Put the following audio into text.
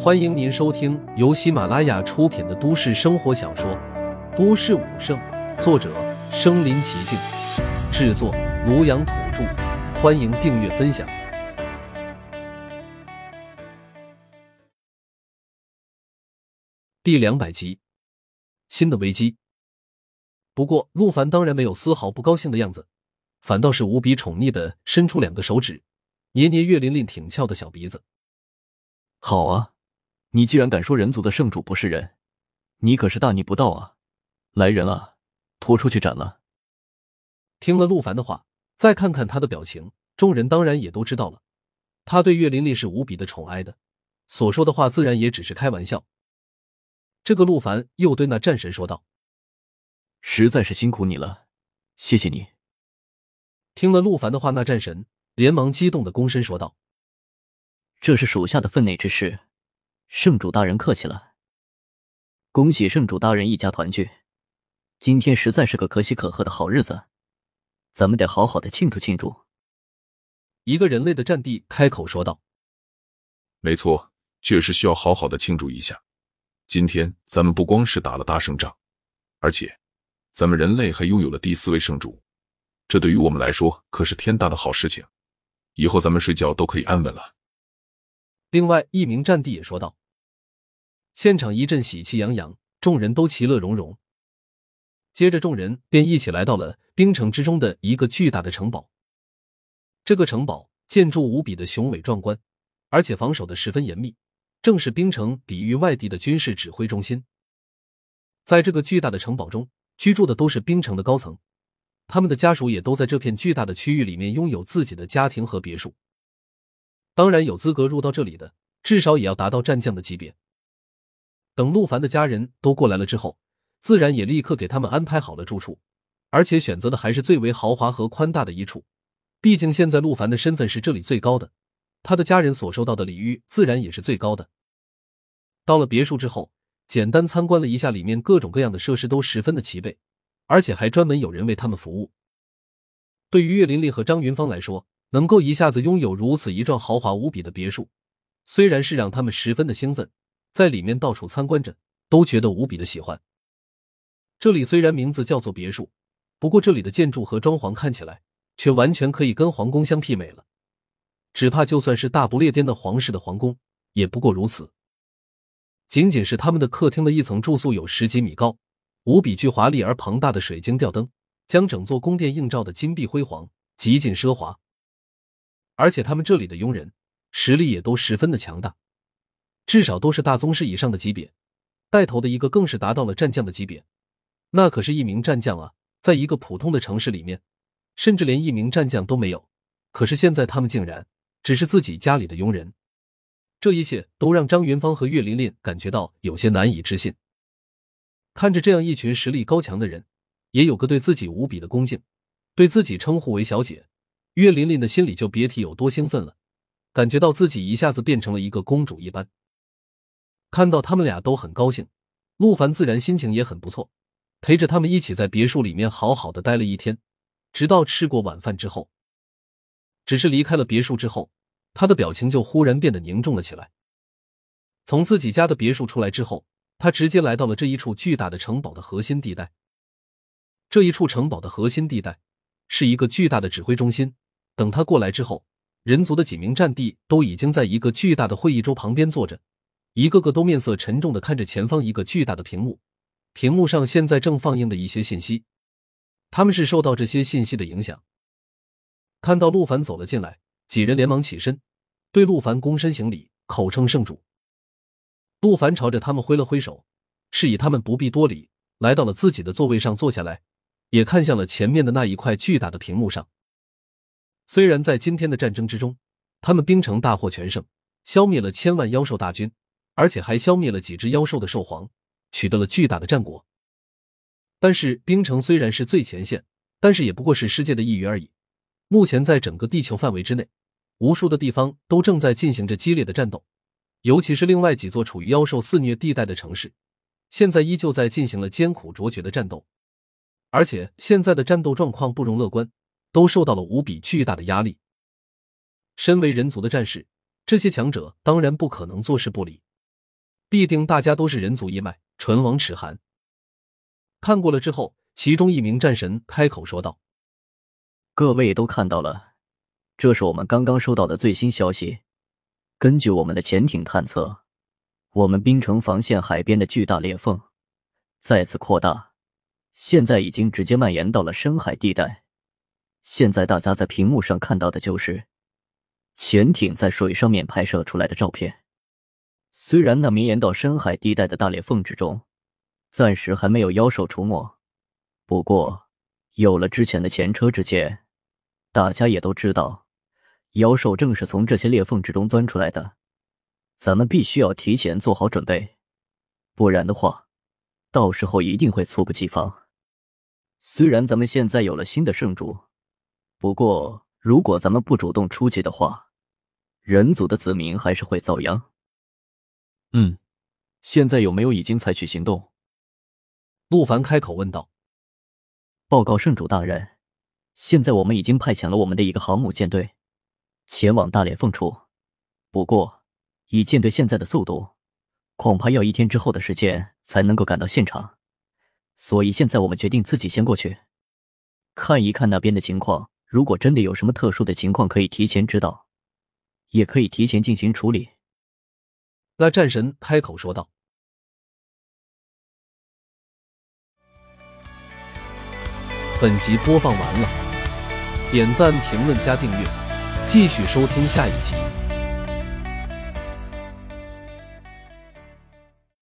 欢迎您收听由喜马拉雅出品的都市生活小说《都市武圣》，作者：身临其境，制作：庐阳土著。欢迎订阅分享。第两百集，新的危机。不过，陆凡当然没有丝毫不高兴的样子，反倒是无比宠溺的伸出两个手指，捏捏岳琳琳挺翘的小鼻子。好啊。你既然敢说人族的圣主不是人，你可是大逆不道啊！来人啊，拖出去斩了！听了陆凡的话，再看看他的表情，众人当然也都知道了，他对岳林丽是无比的宠爱的，所说的话自然也只是开玩笑。这个陆凡又对那战神说道：“实在是辛苦你了，谢谢你。”听了陆凡的话，那战神连忙激动的躬身说道：“这是属下的分内之事。”圣主大人客气了，恭喜圣主大人一家团聚。今天实在是个可喜可贺的好日子，咱们得好好的庆祝庆祝。一个人类的战地开口说道：“没错，确实需要好好的庆祝一下。今天咱们不光是打了大胜仗，而且咱们人类还拥有了第四位圣主，这对于我们来说可是天大的好事情。以后咱们睡觉都可以安稳了。”另外一名战地也说道。现场一阵喜气洋洋，众人都其乐融融。接着，众人便一起来到了冰城之中的一个巨大的城堡。这个城堡建筑无比的雄伟壮观，而且防守的十分严密，正是冰城抵御外地的军事指挥中心。在这个巨大的城堡中，居住的都是冰城的高层，他们的家属也都在这片巨大的区域里面拥有自己的家庭和别墅。当然，有资格入到这里的，至少也要达到战将的级别。等陆凡的家人都过来了之后，自然也立刻给他们安排好了住处，而且选择的还是最为豪华和宽大的一处。毕竟现在陆凡的身份是这里最高的，他的家人所受到的礼遇自然也是最高的。到了别墅之后，简单参观了一下里面各种各样的设施，都十分的齐备，而且还专门有人为他们服务。对于岳琳琳和张云芳来说，能够一下子拥有如此一幢豪华无比的别墅，虽然是让他们十分的兴奋。在里面到处参观着，都觉得无比的喜欢。这里虽然名字叫做别墅，不过这里的建筑和装潢看起来却完全可以跟皇宫相媲美了。只怕就算是大不列颠的皇室的皇宫，也不过如此。仅仅是他们的客厅的一层住宿有十几米高，无比具华丽而庞大的水晶吊灯，将整座宫殿映照的金碧辉煌，极尽奢华。而且他们这里的佣人实力也都十分的强大。至少都是大宗师以上的级别，带头的一个更是达到了战将的级别，那可是一名战将啊！在一个普通的城市里面，甚至连一名战将都没有。可是现在他们竟然只是自己家里的佣人，这一切都让张云芳和岳琳琳感觉到有些难以置信。看着这样一群实力高强的人，也有个对自己无比的恭敬，对自己称呼为小姐，岳琳琳的心里就别提有多兴奋了，感觉到自己一下子变成了一个公主一般。看到他们俩都很高兴，陆凡自然心情也很不错，陪着他们一起在别墅里面好好的待了一天，直到吃过晚饭之后。只是离开了别墅之后，他的表情就忽然变得凝重了起来。从自己家的别墅出来之后，他直接来到了这一处巨大的城堡的核心地带。这一处城堡的核心地带是一个巨大的指挥中心。等他过来之后，人族的几名战地都已经在一个巨大的会议桌旁边坐着。一个个都面色沉重的看着前方一个巨大的屏幕，屏幕上现在正放映的一些信息，他们是受到这些信息的影响。看到陆凡走了进来，几人连忙起身，对陆凡躬身行礼，口称圣主。陆凡朝着他们挥了挥手，示意他们不必多礼，来到了自己的座位上坐下来，也看向了前面的那一块巨大的屏幕上。虽然在今天的战争之中，他们冰城大获全胜，消灭了千万妖兽大军。而且还消灭了几只妖兽的兽皇，取得了巨大的战果。但是冰城虽然是最前线，但是也不过是世界的一隅而已。目前在整个地球范围之内，无数的地方都正在进行着激烈的战斗，尤其是另外几座处于妖兽肆虐地带的城市，现在依旧在进行了艰苦卓绝的战斗。而且现在的战斗状况不容乐观，都受到了无比巨大的压力。身为人族的战士。这些强者当然不可能坐视不理，必定大家都是人族一脉，唇亡齿寒。看过了之后，其中一名战神开口说道：“各位都看到了，这是我们刚刚收到的最新消息。根据我们的潜艇探测，我们冰城防线海边的巨大裂缝再次扩大，现在已经直接蔓延到了深海地带。现在大家在屏幕上看到的就是潜艇在水上面拍摄出来的照片。虽然那绵延到深海地带的大裂缝之中。”暂时还没有妖兽出没，不过有了之前的前车之鉴，大家也都知道，妖兽正是从这些裂缝之中钻出来的。咱们必须要提前做好准备，不然的话，到时候一定会猝不及防。虽然咱们现在有了新的圣主，不过如果咱们不主动出击的话，人族的子民还是会遭殃。嗯，现在有没有已经采取行动？陆凡开口问道：“报告圣主大人，现在我们已经派遣了我们的一个航母舰队前往大裂缝处。不过，以舰队现在的速度，恐怕要一天之后的时间才能够赶到现场。所以现在我们决定自己先过去，看一看那边的情况。如果真的有什么特殊的情况，可以提前知道，也可以提前进行处理。”那战神开口说道。本集播放完了，点赞、评论、加订阅，继续收听下一集。